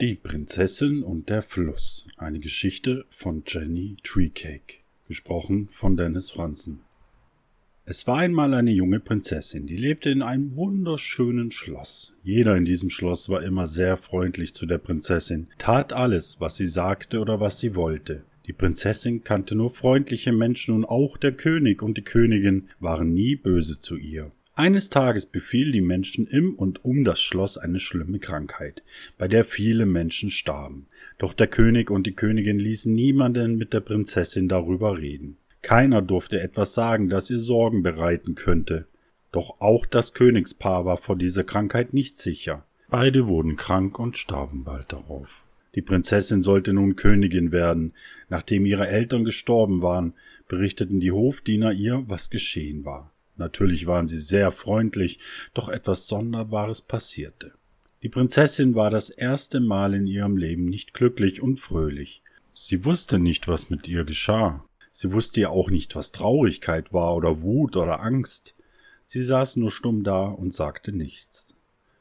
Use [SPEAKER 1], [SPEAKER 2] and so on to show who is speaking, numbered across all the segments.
[SPEAKER 1] Die Prinzessin und der Fluss. Eine Geschichte von Jenny Treecake. Gesprochen von Dennis Franzen. Es war einmal eine junge Prinzessin, die lebte in einem wunderschönen Schloss. Jeder in diesem Schloss war immer sehr freundlich zu der Prinzessin, tat alles, was sie sagte oder was sie wollte. Die Prinzessin kannte nur freundliche Menschen und auch der König und die Königin waren nie böse zu ihr. Eines Tages befiel die Menschen im und um das Schloss eine schlimme Krankheit, bei der viele Menschen starben. Doch der König und die Königin ließen niemanden mit der Prinzessin darüber reden. Keiner durfte etwas sagen, das ihr Sorgen bereiten könnte. Doch auch das Königspaar war vor dieser Krankheit nicht sicher. Beide wurden krank und starben bald darauf. Die Prinzessin sollte nun Königin werden. Nachdem ihre Eltern gestorben waren, berichteten die Hofdiener ihr, was geschehen war. Natürlich waren sie sehr freundlich, doch etwas Sonderbares passierte. Die Prinzessin war das erste Mal in ihrem Leben nicht glücklich und fröhlich. Sie wusste nicht, was mit ihr geschah. Sie wusste ja auch nicht, was Traurigkeit war oder Wut oder Angst. Sie saß nur stumm da und sagte nichts.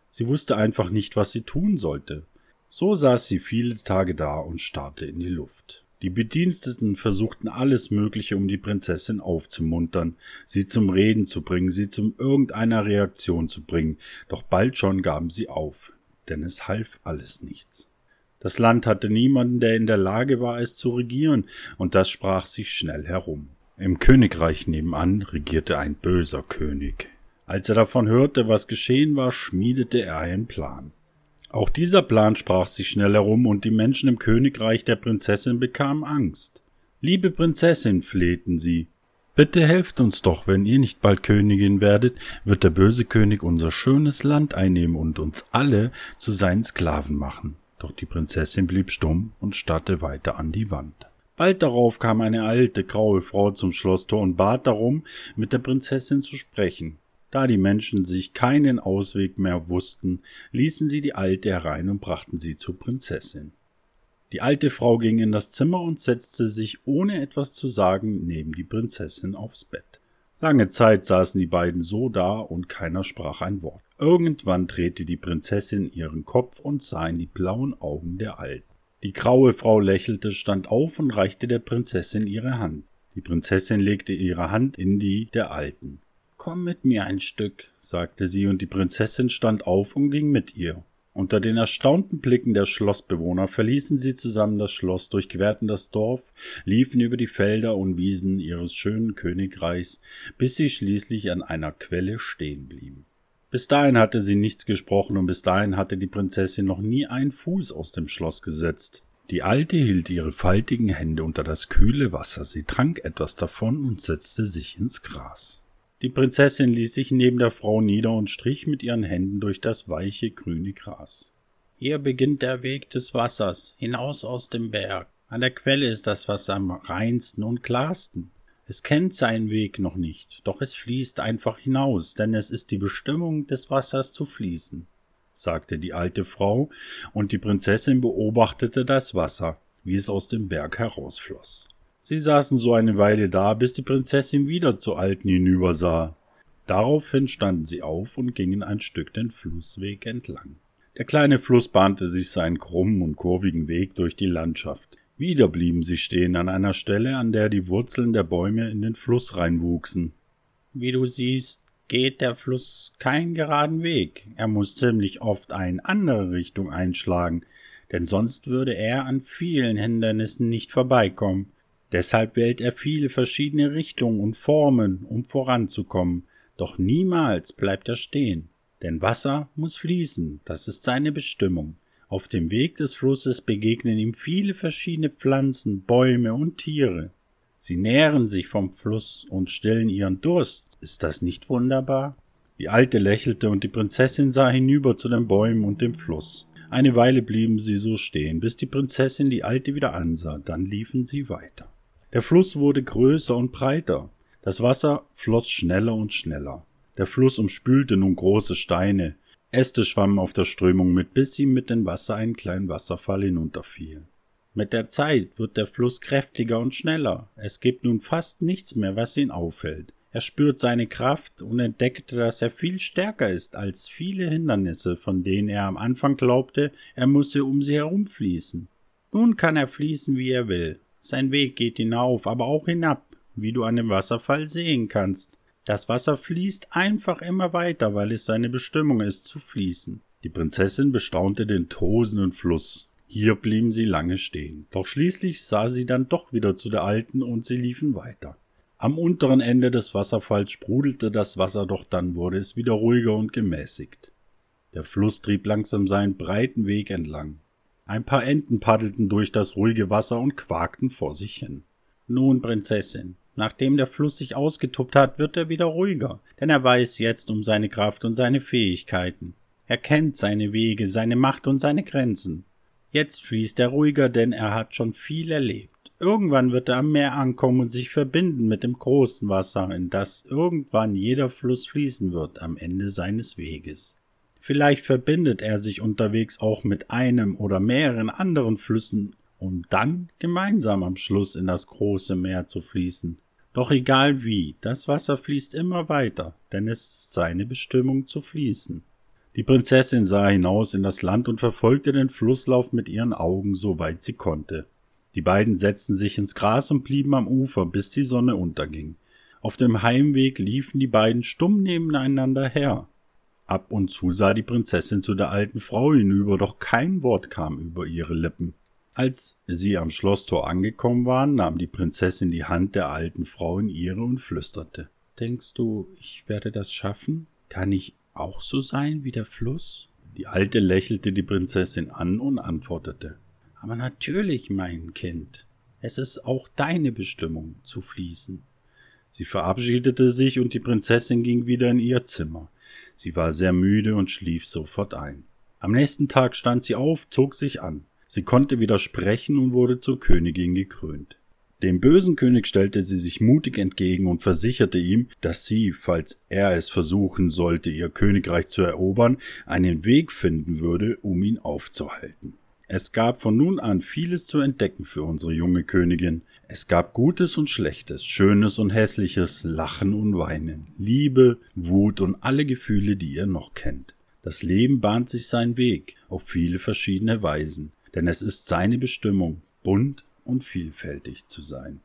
[SPEAKER 1] Sie wusste einfach nicht, was sie tun sollte. So saß sie viele Tage da und starrte in die Luft. Die Bediensteten versuchten alles Mögliche, um die Prinzessin aufzumuntern, sie zum Reden zu bringen, sie zu irgendeiner Reaktion zu bringen, doch bald schon gaben sie auf, denn es half alles nichts. Das Land hatte niemanden, der in der Lage war, es zu regieren, und das sprach sich schnell herum. Im Königreich nebenan regierte ein böser König. Als er davon hörte, was geschehen war, schmiedete er einen Plan. Auch dieser Plan sprach sich schnell herum, und die Menschen im Königreich der Prinzessin bekamen Angst. Liebe Prinzessin, flehten sie, bitte helft uns doch, wenn ihr nicht bald Königin werdet, wird der böse König unser schönes Land einnehmen und uns alle zu seinen Sklaven machen. Doch die Prinzessin blieb stumm und starrte weiter an die Wand. Bald darauf kam eine alte, graue Frau zum Schlosstor und bat darum, mit der Prinzessin zu sprechen. Da die Menschen sich keinen Ausweg mehr wussten, ließen sie die Alte herein und brachten sie zur Prinzessin. Die alte Frau ging in das Zimmer und setzte sich, ohne etwas zu sagen, neben die Prinzessin aufs Bett. Lange Zeit saßen die beiden so da und keiner sprach ein Wort. Irgendwann drehte die Prinzessin ihren Kopf und sah in die blauen Augen der Alten. Die graue Frau lächelte, stand auf und reichte der Prinzessin ihre Hand. Die Prinzessin legte ihre Hand in die der Alten. Komm mit mir ein Stück, sagte sie, und die Prinzessin stand auf und ging mit ihr. Unter den erstaunten Blicken der Schlossbewohner verließen sie zusammen das Schloss, durchquerten das Dorf, liefen über die Felder und Wiesen ihres schönen Königreichs, bis sie schließlich an einer Quelle stehen blieben. Bis dahin hatte sie nichts gesprochen und bis dahin hatte die Prinzessin noch nie einen Fuß aus dem Schloss gesetzt. Die Alte hielt ihre faltigen Hände unter das kühle Wasser, sie trank etwas davon und setzte sich ins Gras. Die Prinzessin ließ sich neben der Frau nieder und strich mit ihren Händen durch das weiche grüne Gras. Hier beginnt der Weg des Wassers, hinaus aus dem Berg. An der Quelle ist das Wasser am reinsten und klarsten. Es kennt seinen Weg noch nicht, doch es fließt einfach hinaus, denn es ist die Bestimmung des Wassers zu fließen, sagte die alte Frau, und die Prinzessin beobachtete das Wasser, wie es aus dem Berg herausfloss. Sie saßen so eine Weile da, bis die Prinzessin wieder zu Alten hinübersah. Daraufhin standen sie auf und gingen ein Stück den Flussweg entlang. Der kleine Fluss bahnte sich seinen krummen und kurvigen Weg durch die Landschaft. Wieder blieben sie stehen an einer Stelle, an der die Wurzeln der Bäume in den Fluss reinwuchsen. Wie du siehst, geht der Fluss keinen geraden Weg. Er muss ziemlich oft eine andere Richtung einschlagen, denn sonst würde er an vielen Hindernissen nicht vorbeikommen. Deshalb wählt er viele verschiedene Richtungen und Formen, um voranzukommen, doch niemals bleibt er stehen. Denn Wasser muss fließen, das ist seine Bestimmung. Auf dem Weg des Flusses begegnen ihm viele verschiedene Pflanzen, Bäume und Tiere. Sie nähren sich vom Fluss und stillen ihren Durst. Ist das nicht wunderbar? Die Alte lächelte und die Prinzessin sah hinüber zu den Bäumen und dem Fluss. Eine Weile blieben sie so stehen, bis die Prinzessin die Alte wieder ansah, dann liefen sie weiter. Der Fluss wurde größer und breiter. Das Wasser floss schneller und schneller. Der Fluss umspülte nun große Steine. Äste schwammen auf der Strömung mit, bis sie mit dem Wasser einen kleinen Wasserfall hinunterfielen. Mit der Zeit wird der Fluss kräftiger und schneller. Es gibt nun fast nichts mehr, was ihn auffällt. Er spürt seine Kraft und entdeckt, dass er viel stärker ist als viele Hindernisse, von denen er am Anfang glaubte, er müsse um sie herumfließen. Nun kann er fließen, wie er will. Sein Weg geht hinauf, aber auch hinab, wie du an dem Wasserfall sehen kannst. Das Wasser fließt einfach immer weiter, weil es seine Bestimmung ist, zu fließen. Die Prinzessin bestaunte den tosenden Fluss. Hier blieben sie lange stehen. Doch schließlich sah sie dann doch wieder zu der Alten und sie liefen weiter. Am unteren Ende des Wasserfalls sprudelte das Wasser, doch dann wurde es wieder ruhiger und gemäßigt. Der Fluss trieb langsam seinen breiten Weg entlang. Ein paar Enten paddelten durch das ruhige Wasser und quakten vor sich hin. Nun, Prinzessin, nachdem der Fluss sich ausgetobt hat, wird er wieder ruhiger, denn er weiß jetzt um seine Kraft und seine Fähigkeiten. Er kennt seine Wege, seine Macht und seine Grenzen. Jetzt fließt er ruhiger, denn er hat schon viel erlebt. Irgendwann wird er am Meer ankommen und sich verbinden mit dem großen Wasser, in das irgendwann jeder Fluss fließen wird am Ende seines Weges. Vielleicht verbindet er sich unterwegs auch mit einem oder mehreren anderen Flüssen, um dann gemeinsam am Schluss in das große Meer zu fließen. Doch egal wie, das Wasser fließt immer weiter, denn es ist seine Bestimmung zu fließen. Die Prinzessin sah hinaus in das Land und verfolgte den Flusslauf mit ihren Augen, soweit sie konnte. Die beiden setzten sich ins Gras und blieben am Ufer, bis die Sonne unterging. Auf dem Heimweg liefen die beiden stumm nebeneinander her. Ab und zu sah die Prinzessin zu der alten Frau hinüber, doch kein Wort kam über ihre Lippen. Als sie am Schlosstor angekommen waren, nahm die Prinzessin die Hand der alten Frau in ihre und flüsterte Denkst du, ich werde das schaffen? Kann ich auch so sein wie der Fluss? Die Alte lächelte die Prinzessin an und antwortete Aber natürlich, mein Kind, es ist auch deine Bestimmung zu fließen. Sie verabschiedete sich und die Prinzessin ging wieder in ihr Zimmer. Sie war sehr müde und schlief sofort ein. Am nächsten Tag stand sie auf, zog sich an. Sie konnte wieder sprechen und wurde zur Königin gekrönt. Dem bösen König stellte sie sich mutig entgegen und versicherte ihm, dass sie, falls er es versuchen sollte, ihr Königreich zu erobern, einen Weg finden würde, um ihn aufzuhalten. Es gab von nun an vieles zu entdecken für unsere junge Königin. Es gab Gutes und Schlechtes, Schönes und Hässliches, Lachen und Weinen, Liebe, Wut und alle Gefühle, die ihr noch kennt. Das Leben bahnt sich seinen Weg auf viele verschiedene Weisen, denn es ist seine Bestimmung, bunt und vielfältig zu sein.